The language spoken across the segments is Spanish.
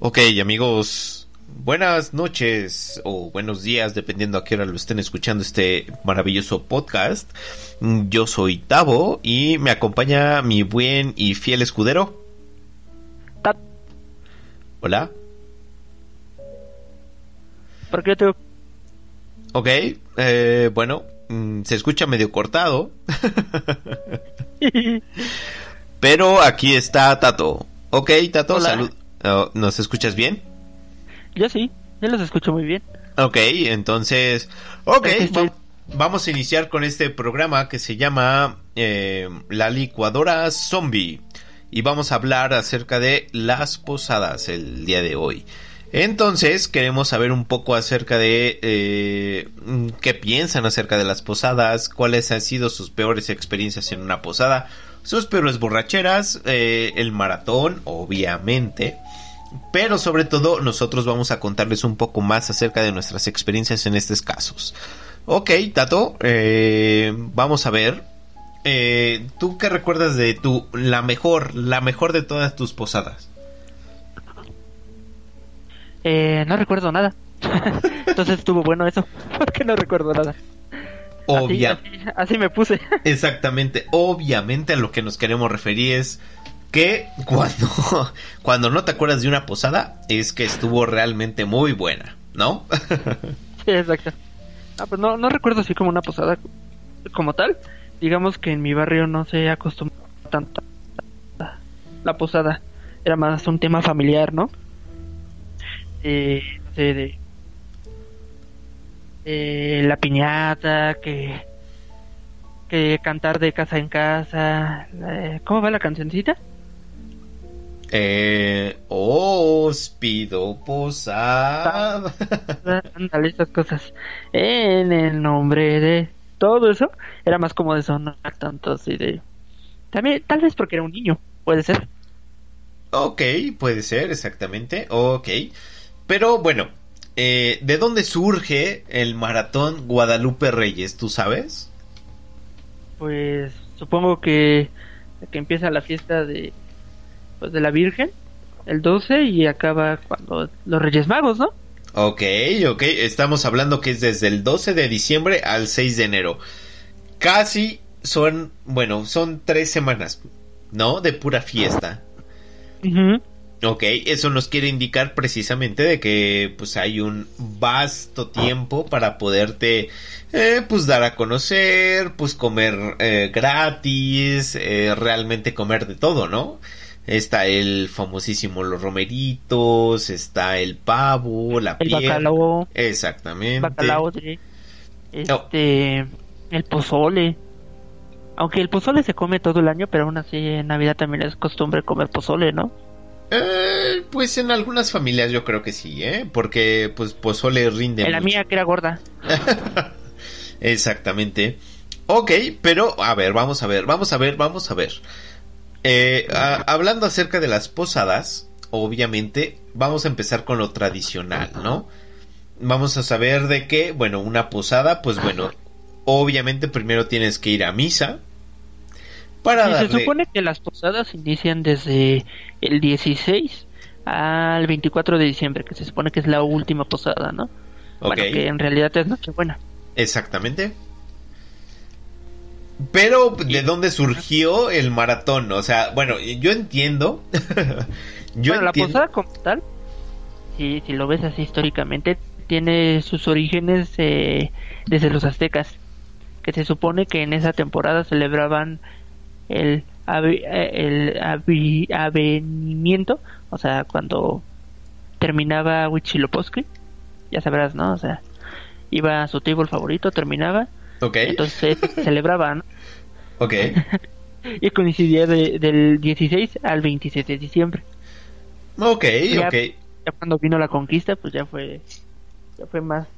Ok, amigos, buenas noches o buenos días, dependiendo a qué hora lo estén escuchando este maravilloso podcast. Yo soy Tavo y me acompaña mi buen y fiel escudero. Hola. ¿Por qué te... Ok, eh, bueno, mm, se escucha medio cortado. Pero aquí está Tato. Ok, Tato, salud. Oh, ¿Nos escuchas bien? Yo sí, yo los escucho muy bien. Ok, entonces, ok, va- vamos a iniciar con este programa que se llama eh, La licuadora zombie y vamos a hablar acerca de las posadas el día de hoy. Entonces, queremos saber un poco acerca de eh, mm, qué piensan acerca de las posadas, cuáles han sido sus peores experiencias en una posada, sus peores borracheras, eh, el maratón, obviamente. Pero sobre todo nosotros vamos a contarles un poco más acerca de nuestras experiencias en estos casos. Ok, Tato, eh, vamos a ver. ¿Tú qué recuerdas de tu la mejor, la mejor de todas tus posadas? Eh, no recuerdo nada. Entonces estuvo bueno eso, porque no recuerdo nada. Obvia, Así, así- así me puse. exactamente, obviamente a lo que nos queremos referir es que cuando, cuando no te acuerdas de una posada es que estuvo realmente muy buena, ¿no? Sí, exacto. Ah, pues no, no recuerdo así como una posada como tal. Digamos que en mi barrio no se acostumbró tanto a la posada. Era más un tema familiar, ¿no? Eh, no sé, de, de la piñata, que, que cantar de casa en casa. eh, ¿Cómo va la cancioncita? Eh, os pido posada. Ándale, estas cosas. En el nombre de todo eso, era más como de no tanto así de. También, tal vez porque era un niño, puede ser. Ok, puede ser, exactamente. Ok. Pero bueno, eh, ¿de dónde surge el maratón Guadalupe Reyes? ¿Tú sabes? Pues supongo que, que empieza la fiesta de, pues, de la Virgen, el 12, y acaba cuando los Reyes Magos, ¿no? Ok, ok. Estamos hablando que es desde el 12 de diciembre al 6 de enero. Casi son, bueno, son tres semanas, ¿no? De pura fiesta. Ok, eso nos quiere indicar precisamente de que pues hay un vasto tiempo para poderte eh, pues dar a conocer, pues comer eh, gratis, eh, realmente comer de todo, ¿no? Está el famosísimo los romeritos, está el pavo, la El piel. bacalao, Exactamente. bacalao de, este, el pozole. Aunque el pozole se come todo el año, pero aún así en Navidad también es costumbre comer pozole, ¿no? Eh, pues en algunas familias yo creo que sí, ¿eh? Porque pues pozole rinde En la mía que era gorda. Exactamente. Ok, pero a ver, vamos a ver, vamos a ver, vamos a ver. Eh, a- hablando acerca de las posadas, obviamente vamos a empezar con lo tradicional, ¿no? Vamos a saber de que, bueno, una posada, pues bueno, obviamente primero tienes que ir a misa para Sí, se darle... supone que las posadas inician desde el 16 al 24 de diciembre, que se supone que es la última posada, ¿no? Ok. Bueno, que en realidad es Nochebuena. Exactamente. Pero, ¿de dónde surgió el maratón? O sea, bueno, yo entiendo. yo bueno, la entiendo. posada como tal, si, si lo ves así históricamente, tiene sus orígenes eh, desde los aztecas, que se supone que en esa temporada celebraban el, eh, el avenimiento, o sea, cuando terminaba Huitzilopochtli, ya sabrás, ¿no? O sea, iba a su table favorito, terminaba, Ok, entonces celebraba, ¿no? ok. Y coincidía de- del 16 al 26 de diciembre. Ok, Ya- ok. ya cuando vino la conquista, pues ya fue, ya fue más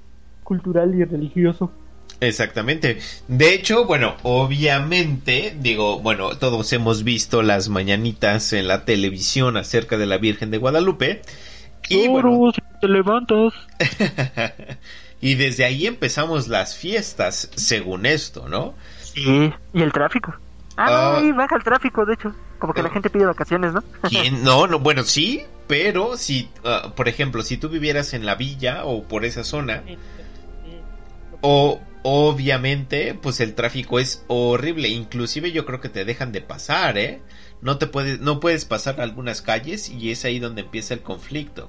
cultural y religioso. Exactamente. De hecho, bueno, obviamente, digo, bueno, todos hemos visto las mañanitas en la televisión acerca de la Virgen de Guadalupe. Y bueno, te levantas. Y desde ahí empezamos las fiestas, según esto, ¿no? Sí, y el tráfico. Ah, no, baja el tráfico, de hecho. Como que la gente pide vacaciones, ¿no? ¿Quién? No, no, bueno, sí, pero si, ah, por ejemplo, si tú vivieras en la villa o por esa zona, o obviamente, pues el tráfico es horrible. Inclusive yo creo que te dejan de pasar, ¿eh? No te puedes, no puedes pasar algunas calles y es ahí donde empieza el conflicto.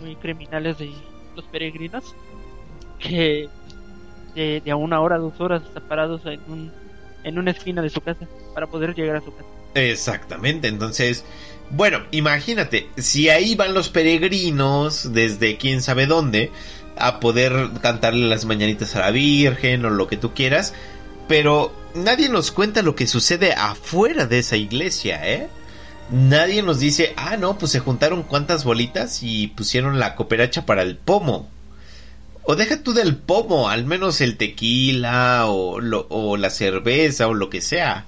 muy criminales de los peregrinos que de, a una hora, dos horas están parados en, un, en una esquina de su casa para poder llegar a su casa. Exactamente, entonces, bueno, imagínate, si ahí van los peregrinos desde quién sabe dónde a poder cantarle las mañanitas a la Virgen o lo que tú quieras, pero nadie nos cuenta lo que sucede afuera de esa iglesia, ¿eh? Nadie nos dice, ah, no, pues se juntaron cuantas bolitas y pusieron la cooperacha para el pomo. O deja tú del pomo, al menos el tequila o, o la cerveza o lo que sea.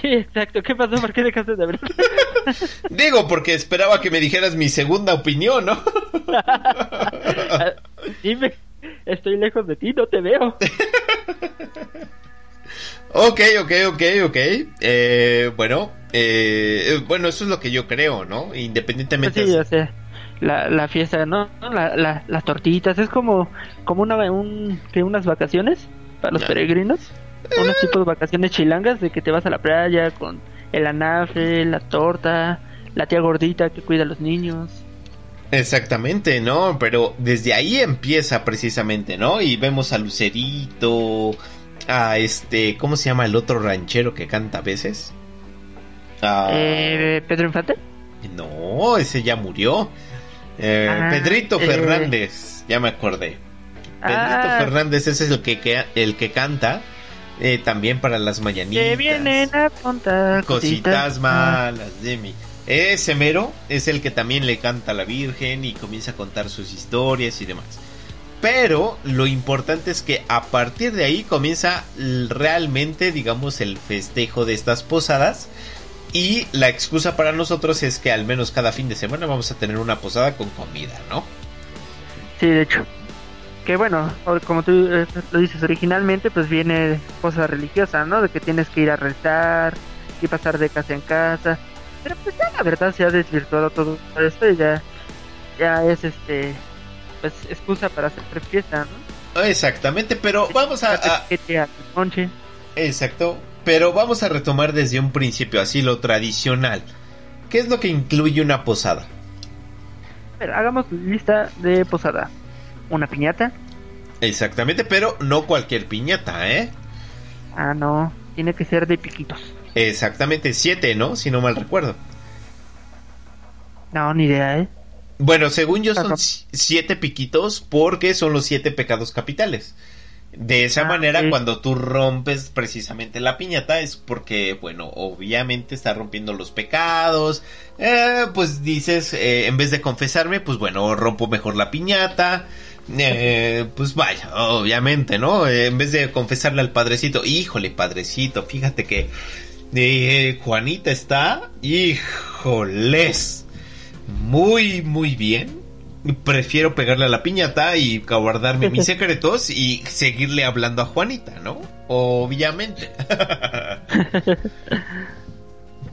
Sí, exacto. ¿Qué pasó? ¿Por qué dejaste de hablar? Digo, porque esperaba que me dijeras mi segunda opinión, ¿no? Dime, estoy lejos de ti, no te veo. ok, ok, ok, ok. Eh, bueno, eh, bueno, eso es lo que yo creo, ¿no? Independientemente. Sí, o sea, la, la fiesta, ¿no? La, las tortitas, es como, como una, un, unas vacaciones para los peregrinos. Unos tipos de vacaciones chilangas de que te vas a la playa con el anafe, la torta, la tía gordita que cuida a los niños. Exactamente, ¿no? Pero desde ahí empieza precisamente, ¿no? Y vemos a Lucerito, a este, ¿cómo se llama el otro ranchero que canta a veces? Eh, ¿Pedro Infante? No, ese ya murió. Eh, ah, Pedrito eh. Fernández, ya me acordé. Pedrito ah. Fernández, ese es el que, el que canta. También para las mañanitas. Que vienen a contar cositas, malas de mí. Ese mero es el que también le canta a la Virgen y comienza a contar sus historias y demás. Pero lo importante es que a partir de ahí comienza realmente, digamos, el festejo de estas posadas. Y la excusa para nosotros es que al menos cada fin de semana vamos a tener una posada con comida, ¿no? Sí, de hecho. Que bueno, como tú eh, lo dices originalmente, pues viene cosa religiosa, ¿no? De que tienes que ir a rezar y pasar de casa en casa. Pero pues ya la verdad se ha desvirtuado todo esto y ya, ya es este pues excusa para hacer fiesta, ¿no? Exactamente, pero vamos a, a... Exacto, pero vamos a retomar desde un principio, así lo tradicional. ¿Qué es lo que incluye una posada? A ver, hagamos lista de posada. Una piñata. Exactamente, pero no cualquier piñata, ¿eh? Ah, no, tiene que ser de piquitos. Exactamente, siete, ¿no? Si no mal recuerdo. No, ni idea, ¿eh? Bueno, según yo son siete piquitos porque son los siete pecados capitales. De esa ah, manera, cuando tú rompes precisamente la piñata, es porque, bueno, obviamente está rompiendo los pecados. Eh, pues dices, eh, en vez de confesarme, pues bueno, rompo mejor la piñata. Eh, pues vaya, obviamente, ¿no? en vez de confesarle al padrecito, híjole, padrecito, fíjate que Juanita está, híjoles muy, muy bien. Prefiero pegarle a la piñata y guardarme mis secretos y seguirle hablando a Juanita, ¿no? Obviamente.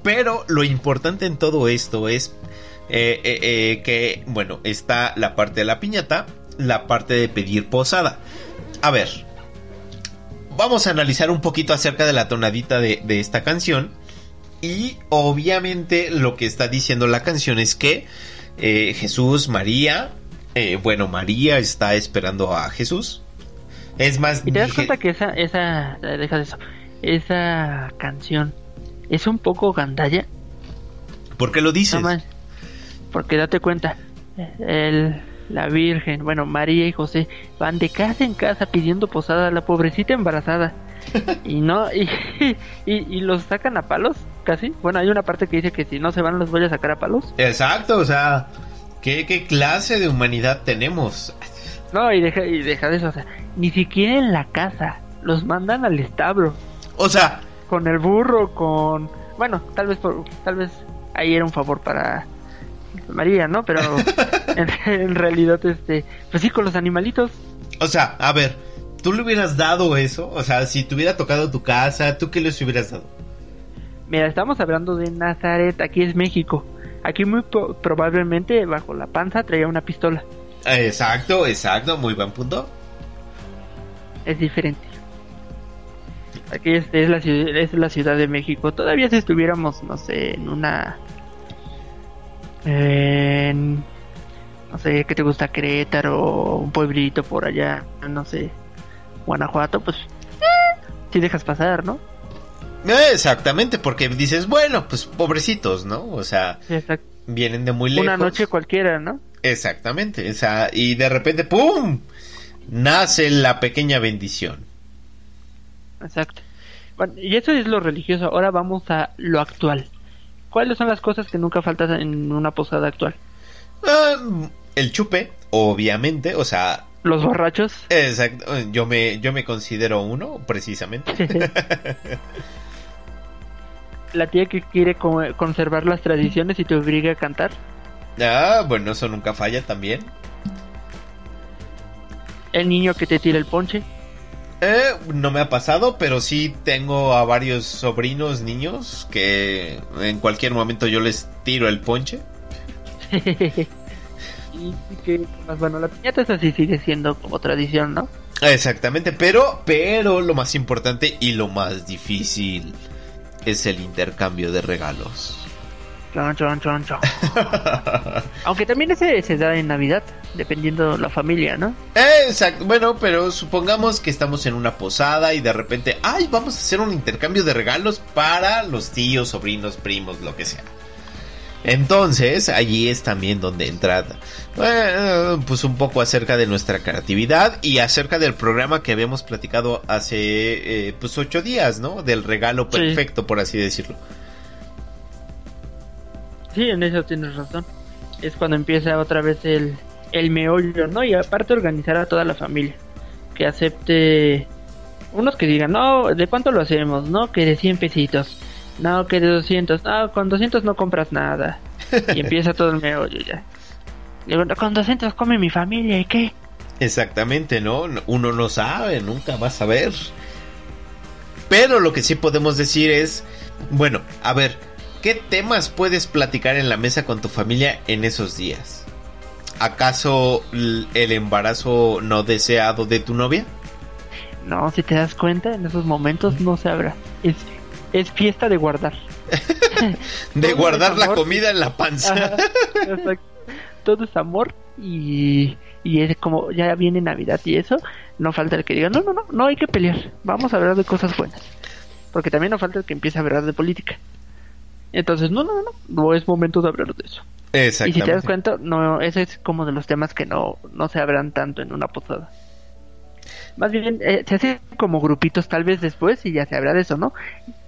Pero lo importante en todo esto es eh, eh, eh, que, bueno, está la parte de la piñata, la parte de pedir posada. A ver, vamos a analizar un poquito acerca de la tonadita de, de esta canción y obviamente lo que está diciendo la canción es que eh, Jesús, María, eh, bueno, María está esperando a Jesús. Es más... ¿Y te das cuenta que esa, esa, deja eso, esa canción es un poco gandalla? ¿Por qué lo dices? porque date cuenta, el, la Virgen, bueno, María y José van de casa en casa pidiendo posada a la pobrecita embarazada. y no, y, y, los sacan a palos, casi. Bueno, hay una parte que dice que si no se van los voy a sacar a palos. Exacto, o sea, ¿qué, qué clase de humanidad tenemos? No, y deja, y deja de eso, o sea, ni siquiera en la casa, los mandan al establo. O sea, con el burro, con bueno, tal vez por, tal vez ahí era un favor para María, ¿no? Pero en, en, realidad este, pues sí con los animalitos. O sea, a ver, ¿tú le hubieras dado eso? O sea, si te hubiera tocado tu casa, ¿tú qué les hubieras dado? Mira, estamos hablando de Nazaret, aquí es México. Aquí muy probablemente bajo la panza traía una pistola. Exacto, exacto, muy buen punto. Es diferente. Aquí es, es, la, es la Ciudad de México. Todavía si estuviéramos, no sé, en una... En, no sé, ¿qué te gusta? Querétaro, un pueblito por allá, no sé, Guanajuato, pues si dejas pasar, ¿no? Exactamente, porque dices, bueno, pues pobrecitos, ¿no? O sea, vienen de muy lejos. Una noche cualquiera, ¿no? Exactamente, o sea, y de repente, ¡pum! Nace la pequeña bendición. Exacto. Bueno, y eso es lo religioso. Ahora vamos a lo actual. ¿Cuáles son las cosas que nunca faltan en una posada actual? Um, el chupe, obviamente, o sea... Los borrachos. Exacto, yo me, yo me considero uno, precisamente. la tía que quiere conservar las tradiciones y te obliga a cantar. Ah, bueno, eso nunca falla también. El niño que te tira el ponche. Eh, no me ha pasado, pero sí tengo a varios sobrinos niños que en cualquier momento yo les tiro el ponche. y que, bueno, la piñata es así sigue siendo como tradición, ¿no? Exactamente, pero, pero lo más importante y lo más difícil es el intercambio de regalos. Aunque también ese se da en Navidad, dependiendo la familia, ¿no? Exacto, bueno, pero supongamos que estamos en una posada y de repente, ay, vamos a hacer un intercambio de regalos para los tíos, sobrinos, primos, lo que sea. Entonces, allí es también donde entra pues un poco acerca de nuestra creatividad y acerca del programa que habíamos platicado hace eh, pues ocho días, ¿no? Del regalo perfecto, por así decirlo. Sí, en eso tienes razón. Es cuando empieza otra vez el, el meollo, ¿no? Y aparte organizar a toda la familia. Que acepte... Unos que digan, no, ¿de cuánto lo hacemos? No, que de 100 pesitos no, que de 200. No, con 200 no compras nada. Y empieza todo el meollo ya. Digo, con 200 come mi familia, ¿y qué? Exactamente, ¿no? Uno no sabe, nunca va a saber. Pero lo que sí podemos decir es, bueno, a ver, ¿qué temas puedes platicar en la mesa con tu familia en esos días? ¿Acaso el embarazo no deseado de tu novia? No, si te das cuenta, en esos momentos no se habrá. Es es fiesta de guardar. de guardar la comida en la panza. Todo es amor y, y es como ya viene Navidad y eso, no falta el que diga, no, no, no, no hay que pelear, vamos a hablar de cosas buenas. Porque también no falta el que empiece a hablar de política. Entonces, no, no, no, no es momento de hablar de eso. Exactamente. Y si te das cuenta, no, ese es como de los temas que no, no se hablan tanto en una posada. Más bien, eh, se hace como grupitos tal vez después y ya se habla de eso, ¿no?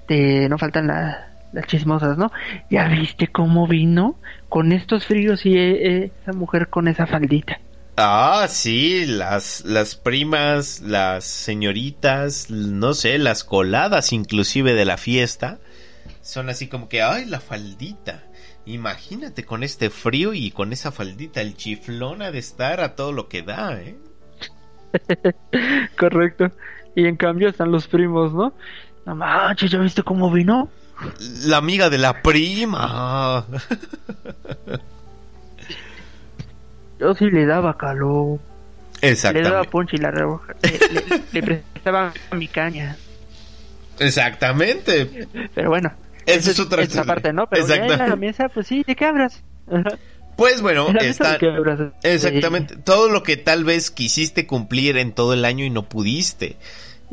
Este, no faltan las chismosas, ¿no? Ya viste cómo vino con estos fríos y eh, esa mujer con esa faldita. Ah, sí, las, las primas, las señoritas, no sé, las coladas inclusive de la fiesta, son así como que, ay, la faldita. Imagínate con este frío y con esa faldita, el chiflón ha de estar a todo lo que da, ¿eh? Correcto. Y en cambio están los primos, ¿no? No manches, ¿ya viste cómo vino? La amiga de la prima. Yo sí le daba calor. Exactamente. Le daba ponche y la rebaja. Le, prestaba mi caña. Exactamente. Pero bueno. Esa es otra esa parte, ¿no? Pero ya en la mesa, pues sí, ¿de qué hablas? Pues bueno, está exactamente todo lo que tal vez quisiste cumplir en todo el año y no pudiste.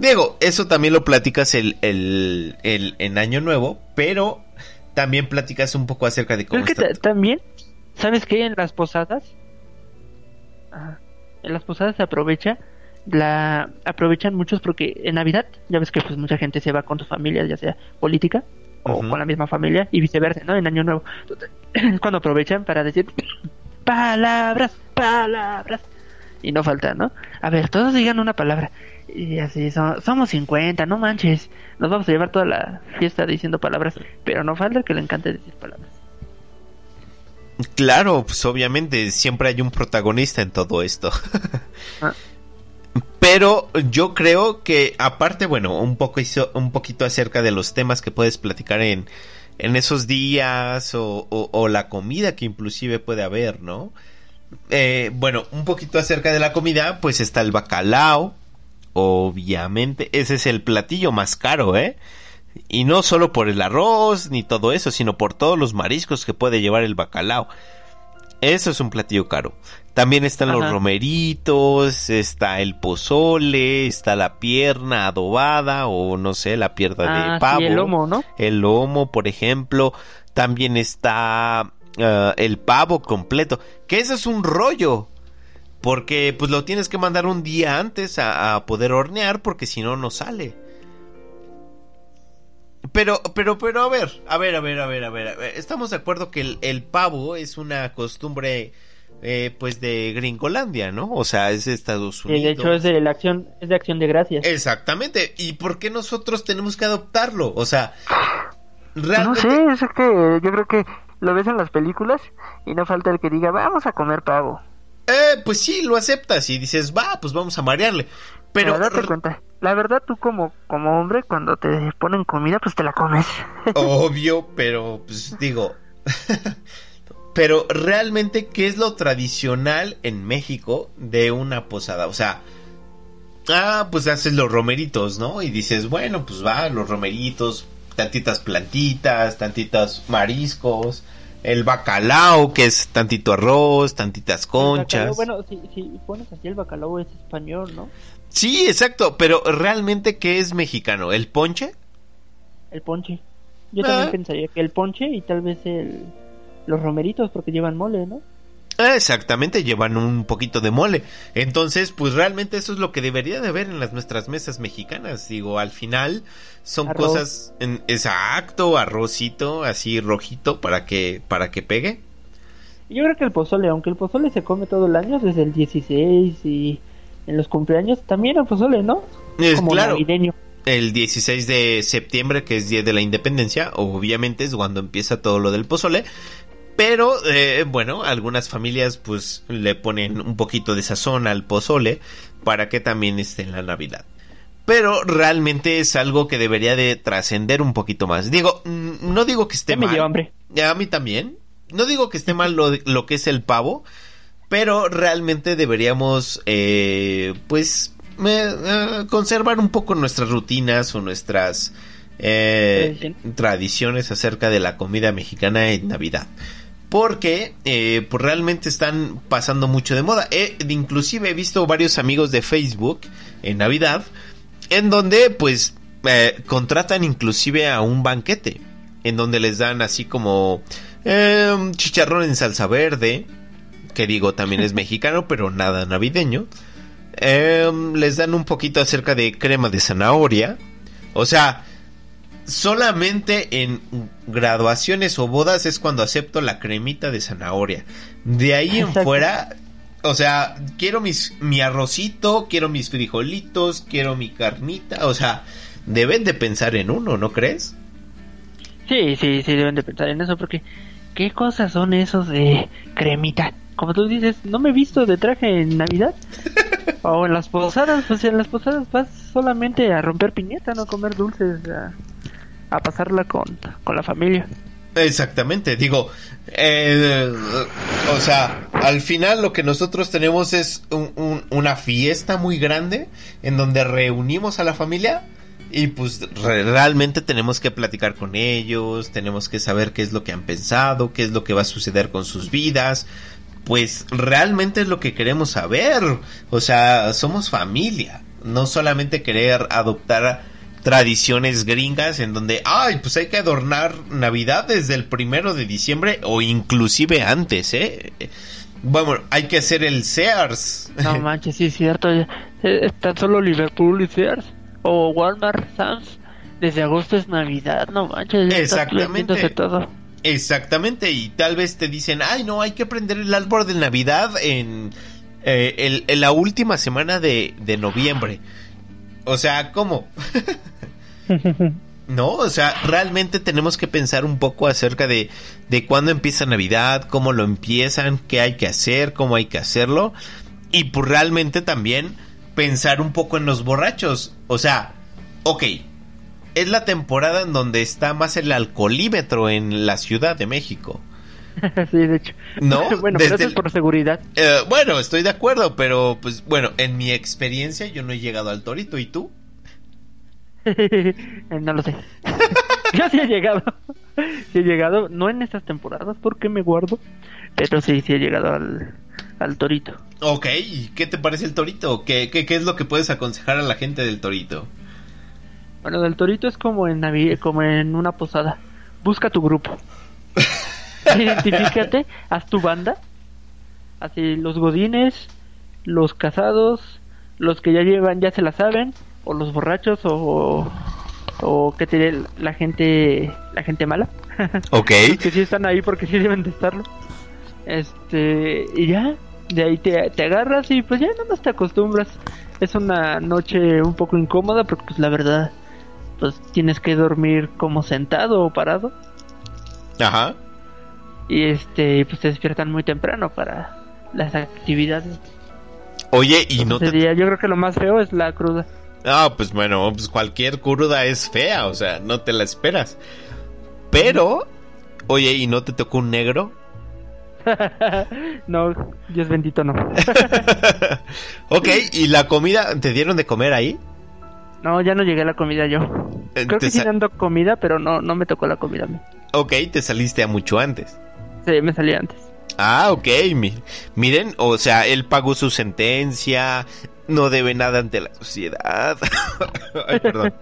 Diego, eso también lo platicas el, el, el, en Año Nuevo, pero también platicas un poco acerca de cómo... Es que también, ¿sabes qué? En las posadas, en las posadas se aprovecha, la aprovechan muchos porque en Navidad, ya ves que pues mucha gente se va con sus familias, ya sea política o con la misma familia y viceversa, ¿no? En Año Nuevo. Es cuando aprovechan para decir palabras, palabras. Y no falta, ¿no? A ver, todos digan una palabra Y así, somos 50, no manches. Nos vamos a llevar toda la fiesta diciendo palabras, pero no falta que le encante decir palabras. Claro, pues obviamente siempre hay un protagonista en todo esto. Ah. Pero yo creo que aparte, bueno, un poco un poquito acerca de los temas que puedes platicar en, en esos días o, o, la comida que inclusive puede haber, ¿no? Eh, bueno, un poquito acerca de la comida, pues está el bacalao, obviamente, ese es el platillo más caro, ¿eh? Y no solo por el arroz ni todo eso, sino por todos los mariscos que puede llevar el bacalao. Eso es un platillo caro. También están los romeritos, está el pozole, está la pierna adobada o no sé, la pierna de ah, pavo. el lomo, ¿no? El lomo, por ejemplo. También está ah, el pavo completo, que eso es un rollo. Porque pues lo tienes que mandar un día antes a poder hornear porque si no no sale. Pero, pero, pero, a ver, a ver, a ver, a ver, a ver. Estamos de acuerdo que el, pavo es una costumbre, eh, pues, de Gringolandia, ¿no? O sea, es de Estados Unidos. de hecho, es de la acción, es de acción de gracias. Exactamente. ¿Y por qué nosotros tenemos que adoptarlo? O sea, realmente... No sé, es que yo creo que lo ves en las películas y no falta el que diga, vamos a comer pavo. Eh, pues sí, lo aceptas y dices, va, pues vamos a marearle. Pero, date cuenta. La verdad, tú como, como hombre, cuando te ponen comida, pues te la comes. Obvio, pero pues digo. pero realmente, ¿qué es lo tradicional en México de una posada? O sea, ah, pues haces los romeritos, ¿no? Y dices, bueno, pues va, los romeritos, tantitas plantitas, tantitas mariscos, el bacalao, que es tantito arroz, tantitas conchas. bueno, si, si pones así el bacalao es español, ¿no? Sí, exacto, pero realmente ¿qué es mexicano? ¿El ponche? El ponche. Yo también ah. pensaría que el ponche y tal vez el los romeritos porque llevan mole, ¿no? Exactamente, llevan un poquito de mole. Entonces, pues realmente eso es lo que debería de haber en las nuestras mesas mexicanas. Digo, al final son cosas en, exacto, arrocito, así rojito para que para que pegue. Yo creo que el pozole, aunque el pozole se come todo el año desde el 16 y en los cumpleaños también el pozole, ¿no? Es Como claro. El 16 de septiembre, que es Día de la Independencia, obviamente es cuando empieza todo lo del pozole. Pero, eh, bueno, algunas familias pues le ponen un poquito de sazón al pozole para que también esté en la Navidad. Pero realmente es algo que debería de trascender un poquito más. Digo, mm, no digo que esté mal. Me dio hambre. A mí también. No digo que esté mal lo, lo que es el pavo, pero realmente deberíamos, eh, pues, eh, conservar un poco nuestras rutinas o nuestras eh, tradiciones acerca de la comida mexicana en Navidad. Porque pues realmente están pasando mucho de moda. inclusive he visto varios amigos de Facebook en Navidad. En donde pues contratan inclusive a un banquete. En donde les dan así como chicharrón en salsa verde que digo también es mexicano, pero nada navideño. Em, les dan un poquito acerca de crema de zanahoria. O sea, solamente en graduaciones o bodas es cuando acepto la cremita de zanahoria. De ahí en fuera, o sea, quiero mis, mi arrocito, quiero mis frijolitos, quiero mi carnita. O sea, deben de pensar en uno, ¿no crees? Sí, sí, sí, deben de pensar en eso porque ¿qué cosas son esos de cremita? como tú dices, no me he visto de traje en Navidad. o en las posadas, pues en las posadas vas solamente a romper piñeta, no a comer dulces, a, pasarla con, con la familia. Exactamente, digo, eh, o sea, al final lo que nosotros tenemos es una fiesta muy grande en donde reunimos a la familia y pues realmente tenemos que platicar con ellos, tenemos que saber qué es lo que han pensado, qué es lo que va a suceder con sus vidas, pues realmente es lo que queremos saber. O sea, somos familia, no solamente querer adoptar tradiciones gringas en donde, ay, pues hay que adornar Navidad desde el primero de diciembre o inclusive antes, ¿eh? Bueno, hay que hacer el Sears. No manches, sí es cierto. Está solo Liverpool y Sears. O Walmart, Sam's. Desde agosto es Navidad, no manches. Exactamente. todo. Exactamente, y tal vez te dicen, ay no, hay que prender el árbol de Navidad en, eh, la última semana de, de noviembre. O sea, ¿cómo? no, o sea, realmente tenemos que pensar un poco acerca de, de cuándo empieza Navidad, cómo lo empiezan, qué hay que hacer, cómo hay que hacerlo. Y pues realmente también pensar un poco en los borrachos. O sea, ok, es la temporada en donde está más el alcoholímetro en la Ciudad de México. sí, de hecho. No, bueno, pero eso es por seguridad. Eh, bueno, estoy de acuerdo, pero pues bueno, en mi experiencia yo no he llegado al Torito, ¿y tú? no lo sé. yo sí he llegado. sí he llegado, no en estas temporadas porque me guardo, pero sí, sí he llegado al, al Torito. Ok, ¿y qué te parece el Torito? ¿Qué, qué, qué es lo que puedes aconsejar a la gente del Torito? Bueno, del Torito es como en, Navi como en una posada. Busca tu grupo. Identifícate, haz tu banda. Así los godines, los casados, los que ya llevan, ya se la saben, o los borrachos, o, o que te la gente, la gente mala. Ok. que sí están ahí porque sí deben de estarlo. Este, y ya, de ahí te, te agarras y pues ya nada más te acostumbras. Es una noche un poco incómoda porque pues la verdad, pues tienes que dormir como sentado o parado. Ajá. Y este, pues te despiertan muy temprano para las actividades. Oye, y no te... Yo creo que lo más feo es la cruda. Ah, pues bueno, pues cualquier cruda es fea, o sea, no te la esperas. Pero, oye, ¿y no te tocó un negro? no, Dios bendito no. ok, ¿y la comida te dieron de comer ahí? No, ya no llegué a la comida yo. Eh, creo que sí dando comida, pero no, no me tocó la comida a mí. Ok, te saliste a mucho antes. Sí, me salí antes. Ah, ok. miren, o sea, él pagó su sentencia, no debe nada ante la sociedad. Ay, perdón.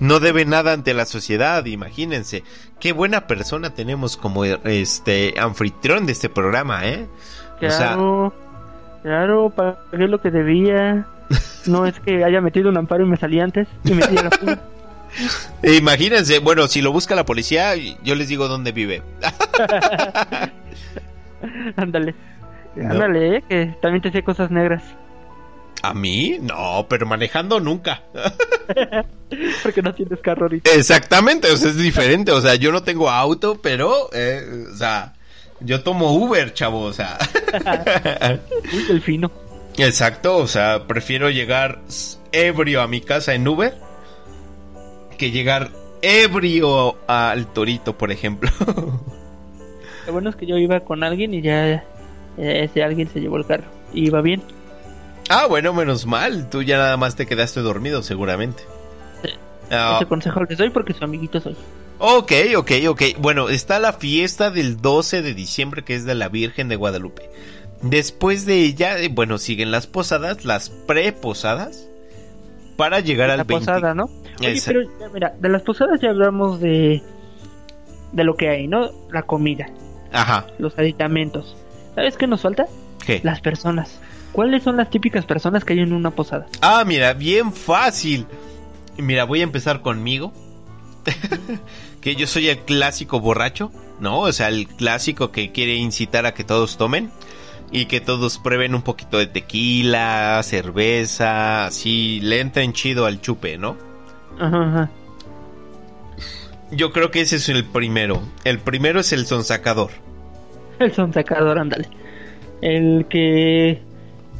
No debe nada ante la sociedad, imagínense. Qué buena persona tenemos como este anfitrión de este programa, ¿eh? Claro, claro, pagué lo que debía. No es que haya metido un amparo y me salí antes y a la Imagínense, bueno, si lo busca la policía, yo les digo dónde vive. Ándale. Ándale, eh, que también te sé cosas negras. ¿A mí? No, pero manejando nunca. Porque no tienes carro ahorita. Exactamente, o sea, es diferente. O sea, yo no tengo auto, pero, eh, o sea, yo tomo Uber, chavo, o sea. Uy, el fino. Exacto, o sea, prefiero llegar ebrio a mi casa en Uber que llegar ebrio al torito, por ejemplo. Lo bueno es que yo iba con alguien y ya eh, ese alguien se llevó el carro. Y iba bien. Ah, bueno, menos mal. Tú ya nada más te quedaste dormido, seguramente. Ah. Ese consejo les doy porque su amiguito soy. Ok, ok, ok. Bueno, está la fiesta del 12 de diciembre que es de la Virgen de Guadalupe. Después de ella, eh, bueno, siguen las posadas, las preposadas, para llegar al 20. posada, ¿no? Oye, pero mira, de las posadas ya hablamos de de lo que hay, ¿no? La comida. Ajá. Los aditamentos. ¿Sabes qué nos falta? ¿Qué? Las personas. ¿Cuáles son las típicas personas que hay en una posada? Ah, mira, bien fácil. Mira, voy a empezar conmigo. que yo soy el clásico borracho, ¿no? O sea, el clásico que quiere incitar a que todos tomen y que todos prueben un poquito de tequila, cerveza, así le entren chido al chupe, ¿no? Ajá, Yo creo que ese es el primero. El primero es el sonsacador. El sonsacador, ándale. El que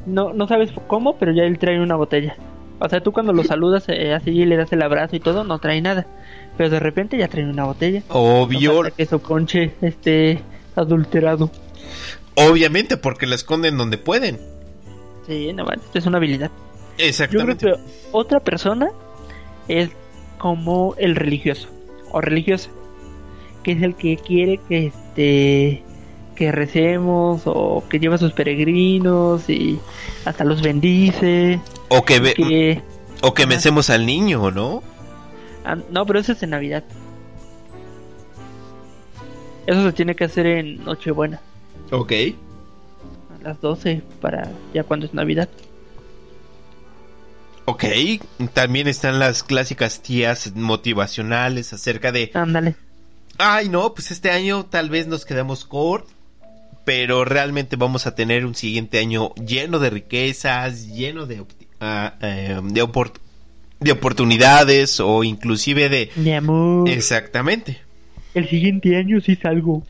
no, no sabes cómo, pero ya él trae una botella. O sea, tú cuando lo saludas eh, así y le das el abrazo y todo, no trae nada. Pero de repente ya trae una botella. Obvio. que su ponche esté adulterado. Obviamente, porque la esconden donde pueden. Sí, no, vale, es una habilidad. Exactamente. Yo creo que otra persona es como el religioso o religiosa, que es el que quiere que este que recemos o que lleva a sus peregrinos y hasta los bendice o que, ve, o que mecemos al niño, ¿no? Ah, no, pero eso es en Navidad. Eso se tiene que hacer en Nochebuena. Ok. A las 12 para ya cuando es Navidad. Ok, también están las clásicas tías motivacionales acerca de... Ándale. Ay, no, pues este año tal vez nos quedamos cortos pero realmente vamos a tener un siguiente año lleno de riquezas, lleno de, uh, de de oportunidades o inclusive de... Mi amor. Exactamente. El siguiente año sí salgo.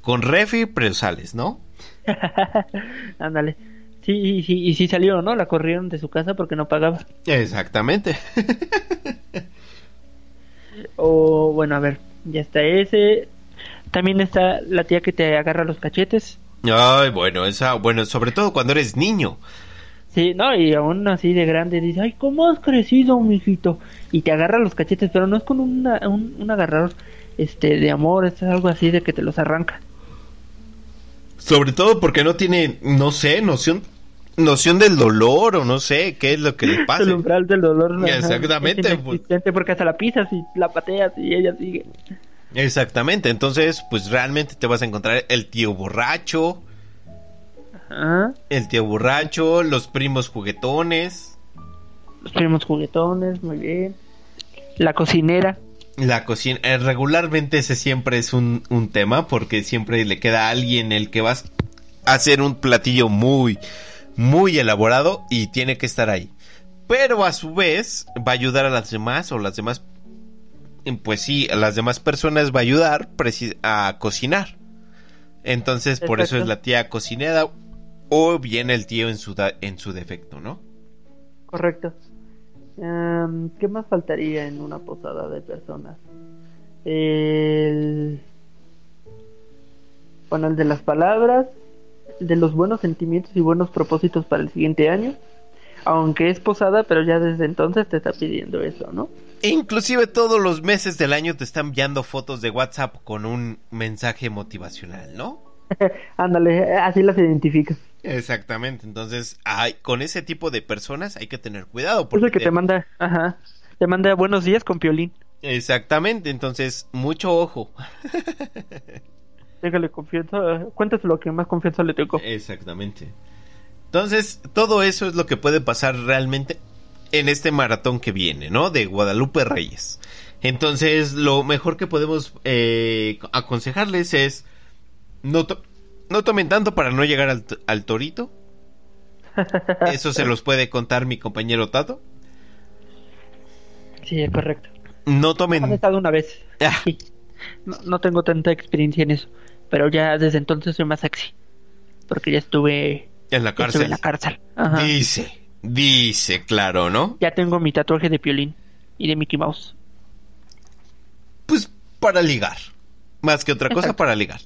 Con refi, pero sales, ¿no? Ándale. Sí, y sí, y sí salió, ¿no? La corrieron de su casa porque no pagaba. Exactamente. o bueno, a ver, ya está ese. También está la tía que te agarra los cachetes. Ay, bueno, esa, bueno, sobre todo cuando eres niño. Sí, no, y aún así de grande dice, ay, ¿cómo has crecido, mijito? Y te agarra los cachetes, pero no es con una, un, un agarrador este, de amor, es algo así de que te los arranca. Sobre todo porque no tiene, no sé, noción noción del dolor o no sé qué es lo que le pasa. El umbral del dolor. Exactamente. Es pues. porque hasta la pisas y la pateas y ella sigue. Exactamente, entonces pues realmente te vas a encontrar el tío borracho. Ajá. El tío borracho, los primos juguetones. Los primos juguetones, muy bien. La cocinera. La cocina, eh, regularmente ese siempre es un, un tema porque siempre le queda a alguien el que va a hacer un platillo muy, muy elaborado y tiene que estar ahí. Pero a su vez va a ayudar a las demás o las demás, pues sí, a las demás personas va a ayudar a cocinar. Entonces por eso es la tía cocinera o bien el tío en su, en su defecto, ¿no? Correcto. ¿Qué más faltaría en una posada de personas? El... Bueno, el de las palabras, de los buenos sentimientos y buenos propósitos para el siguiente año. Aunque es posada, pero ya desde entonces te está pidiendo eso, ¿no? E inclusive todos los meses del año te están enviando fotos de WhatsApp con un mensaje motivacional, ¿no? Ándale, así las identificas. Exactamente, entonces con ese tipo de personas hay que tener cuidado. Porque es el que te... manda, ajá, te manda buenos días con piolín. Exactamente, entonces mucho ojo. Déjale confianza, cuéntase lo que más confianza le tengo. Exactamente. Entonces, todo eso es lo que puede pasar realmente en este maratón que viene, ¿no? De Guadalupe Reyes. Entonces, lo mejor que podemos eh, aconsejarles es no, no tomen tanto para no llegar al, al torito. Eso se los puede contar mi compañero Tato. Sí, es correcto. No tomen. He estado una vez. Ah. No, no, tengo tanta experiencia en eso. Pero ya desde entonces soy más sexy. Porque ya estuve en la cárcel. en la cárcel. Dice, dice, claro, ¿no? Ya tengo mi tatuaje de piolín y de Mickey Mouse. Pues para ligar. Más que otra cosa, para ligar.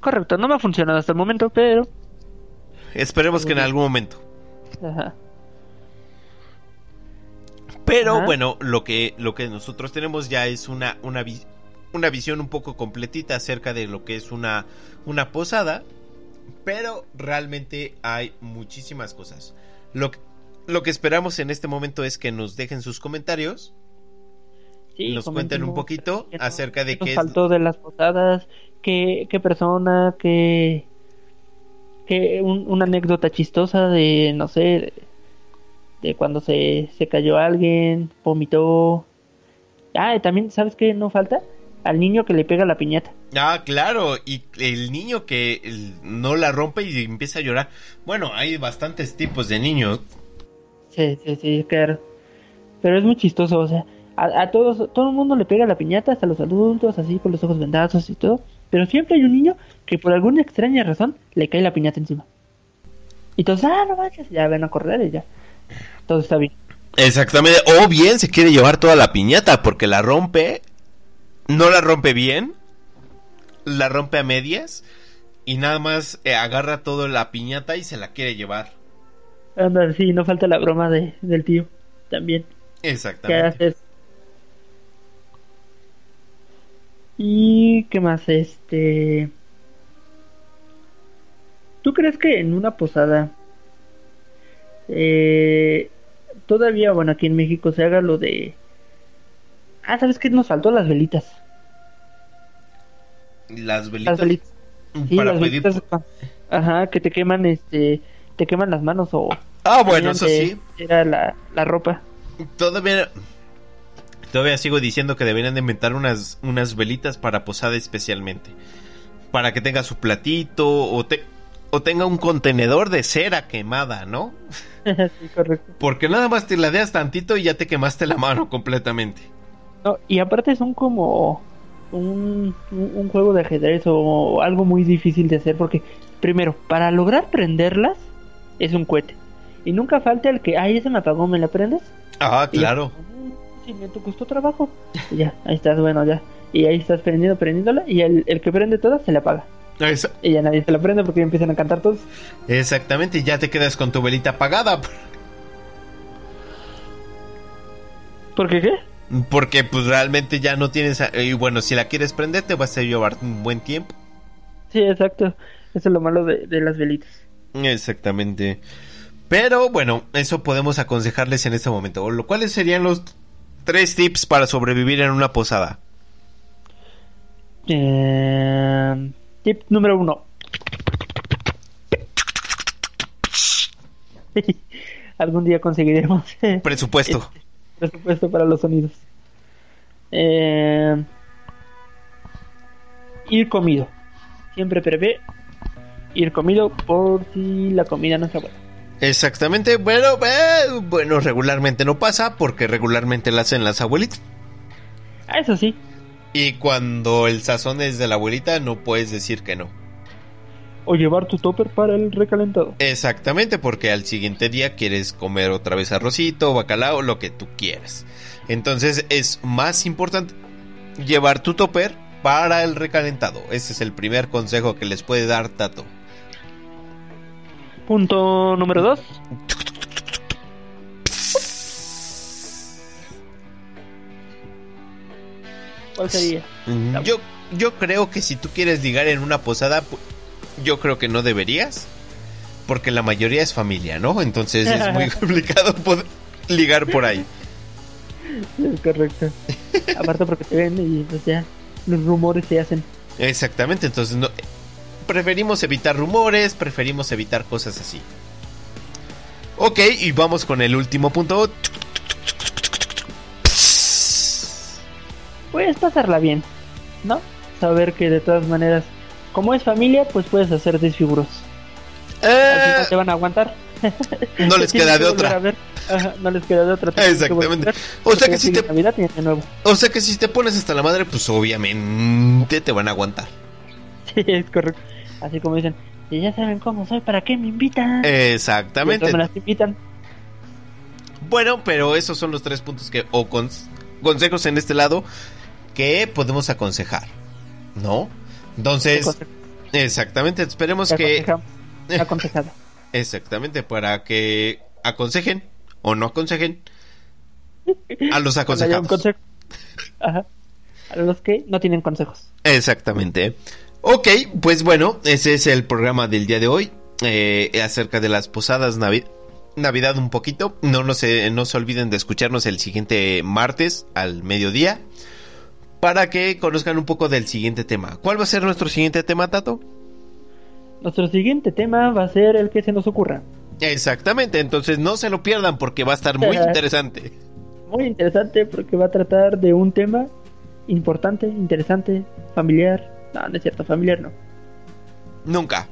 Correcto, no me ha funcionado hasta el momento, pero. Esperemos que en algún momento. Ajá. Pero bueno, lo que, lo que nosotros tenemos ya es una, una, una visión un poco completita acerca de lo que es una, una posada. Pero realmente hay muchísimas cosas. Lo que, lo que esperamos en este momento es que nos dejen sus comentarios. Sí, nos cuenten un poquito acerca de qué es... faltó de las posadas, qué, qué persona, qué, qué una anécdota chistosa de, no sé, de, de cuando se, se cayó alguien, vomitó. Ah, también, ¿sabes qué no falta? Al niño que le pega la piñata. Ah, claro, y el niño que no la rompe y empieza a llorar. Bueno, hay bastantes tipos de niños. Sí, sí, sí, claro. Pero es muy chistoso, o sea, a, todos, todo el mundo le pega la piñata, hasta los adultos, así con los ojos vendados y todo. Pero siempre hay un niño que por alguna extraña razón le cae la piñata encima. Y todos, ah, no manches, ya ven a correr y ya. Todo está bien. Exactamente, o bien se quiere llevar toda la piñata porque la rompe no la rompe bien, la rompe a medias y nada más eh, agarra toda la piñata y se la quiere llevar. Anda, sí, no falta la broma de, del tío también. Exactamente. ¿Y qué más? Este. ¿Tú crees que en una posada eh, todavía, bueno, aquí en México se haga lo de Ah, ¿sabes qué nos faltó? Las velitas. Las velitas. Sí, las velitas. Ajá, que te queman, este, te queman las manos o. Ah, bueno, eso sí. Era la, la ropa. Todavía. Todavía sigo diciendo que deberían de inventar unas, unas velitas para posada especialmente. Para que tenga su platito o te, o tenga un contenedor de cera quemada, ¿no? sí, correcto. Porque nada más te ladeas tantito y ya te quemaste la mano completamente. No, y aparte son como un, un juego de ajedrez o algo muy difícil de hacer porque primero, para lograr prenderlas es un cohete. Y nunca falta el que, ay, ese me apagó, ¿me la prendes? Ah, claro. sí, me costó trabajo. Y ya, ahí estás, bueno, ya. Y ahí estás prendiendo, prendiéndola. Y el, el que prende todas se la apaga. Eso. Y ya nadie se la prende porque ya empiezan a cantar todos. Exactamente, y ya te quedas con tu velita apagada. ¿Por qué qué? Porque pues realmente ya no tienes... Y bueno, si la quieres prender te vas a llevar un buen tiempo. Sí, exacto. Eso es lo malo de, de las velitas. Exactamente. Pero bueno, eso podemos aconsejarles en este momento. Lo ¿Cuáles serían los tres tips para sobrevivir en una posada? Eh, tip número uno. Algún día conseguiremos presupuesto. Este, presupuesto para los sonidos. Eh, ir comido. Siempre prevé ir comido por si la comida no está buena. Exactamente, bueno, eh, bueno, regularmente no pasa porque regularmente la hacen las abuelitas. Ah, eso sí. Y cuando el sazón es de la abuelita, no puedes decir que no. O llevar tu topper para el recalentado. Exactamente, porque al siguiente día quieres comer otra vez arrocito, bacalao, lo que tú quieras. Entonces es más importante llevar tu topper para el recalentado. Ese es el primer consejo que les puede dar Tato. Punto número 2. ¿Cuál sería? Yo, yo creo que si tú quieres ligar en una posada, yo creo que no deberías. Porque la mayoría es familia, ¿no? Entonces es muy complicado poder ligar por ahí. Es correcto. Aparte porque te ven y pues ya los rumores se hacen. Exactamente, entonces no, preferimos evitar rumores, preferimos evitar cosas así. Ok, y vamos con el último punto. Puedes pasarla bien, ¿no? Saber que de todas maneras, como es familia, pues puedes hacer desfiguros. Eh, te van a aguantar. No les queda de otra. no les queda de otra. Exactamente. o sea que si te O sea que si te pones hasta la madre, pues obviamente te van a aguantar. Sí, es correcto. Así como dicen, y ya saben cómo soy, ¿para qué me invitan? Exactamente. me las invitan. Bueno, pero esos son los tres puntos que, o consejos en este lado, que podemos aconsejar, ¿no? Entonces, exactamente, esperemos que... Aconsejado. exactamente, para que aconsejen o no aconsejen a los aconsejados. Ajá. A los que no tienen consejos. Exactamente. Ok, pues bueno, ese es el programa del día de hoy. Eh, acerca de las posadas Navidad un poquito. No, no, se, no se olviden de escucharnos el siguiente martes al mediodía. Para que conozcan un poco del siguiente tema. ¿Cuál va a ser nuestro siguiente tema, Tato? Nuestro siguiente tema va a ser el que se nos ocurra. Exactamente, entonces no se lo pierdan porque va a estar muy interesante. Muy interesante porque va a tratar de un tema importante, interesante, familiar, no, no es cierto, familiar no. Nunca.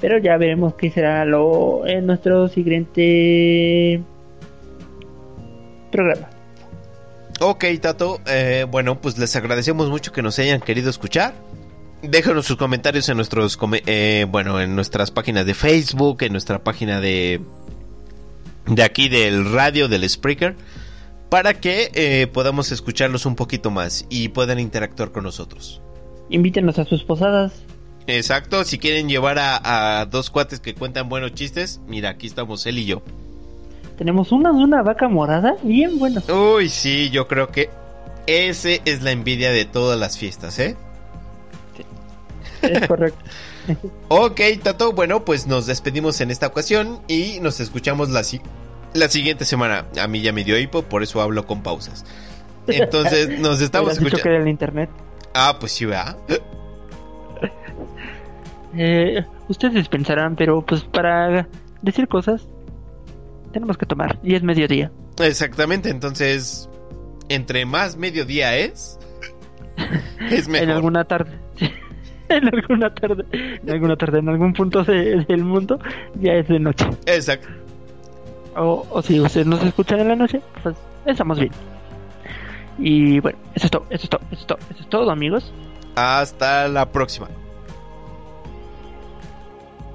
Pero ya veremos qué será lo en nuestro siguiente programa. Ok, Tato. Eh, bueno, pues les agradecemos mucho que nos hayan querido escuchar. Déjanos sus comentarios en nuestros eh, bueno en nuestras páginas de Facebook, en nuestra página de de aquí del radio del Spreaker para que eh, podamos escucharlos un poquito más y puedan interactuar con nosotros. Invítenos a sus posadas. Exacto, si quieren llevar a, dos cuates que cuentan buenos chistes, mira, aquí estamos él y yo. Tenemos una una vaca morada bien buena. Uy, sí, yo creo que ese es la envidia de todas las fiestas, ¿eh? Sí, es correcto. ok, Tato, bueno, pues nos despedimos en esta ocasión y nos escuchamos la, la siguiente semana. A mí ya me dio hipo, por eso hablo con pausas. Entonces nos estamos escuchando. que en internet? Ah, pues sí, ¿verdad? Eh, ustedes pensarán, pero pues para decir cosas tenemos que tomar y es mediodía. Exactamente, entonces entre más mediodía es, es mejor. en alguna tarde. en alguna tarde, en alguna tarde, en algún punto de- del mundo, ya es de noche. Exacto. O, o si ustedes nos escuchan en la noche, pues estamos bien. Y bueno, eso es todo, eso es todo, eso es todo, eso es todo, amigos. Hasta la próxima.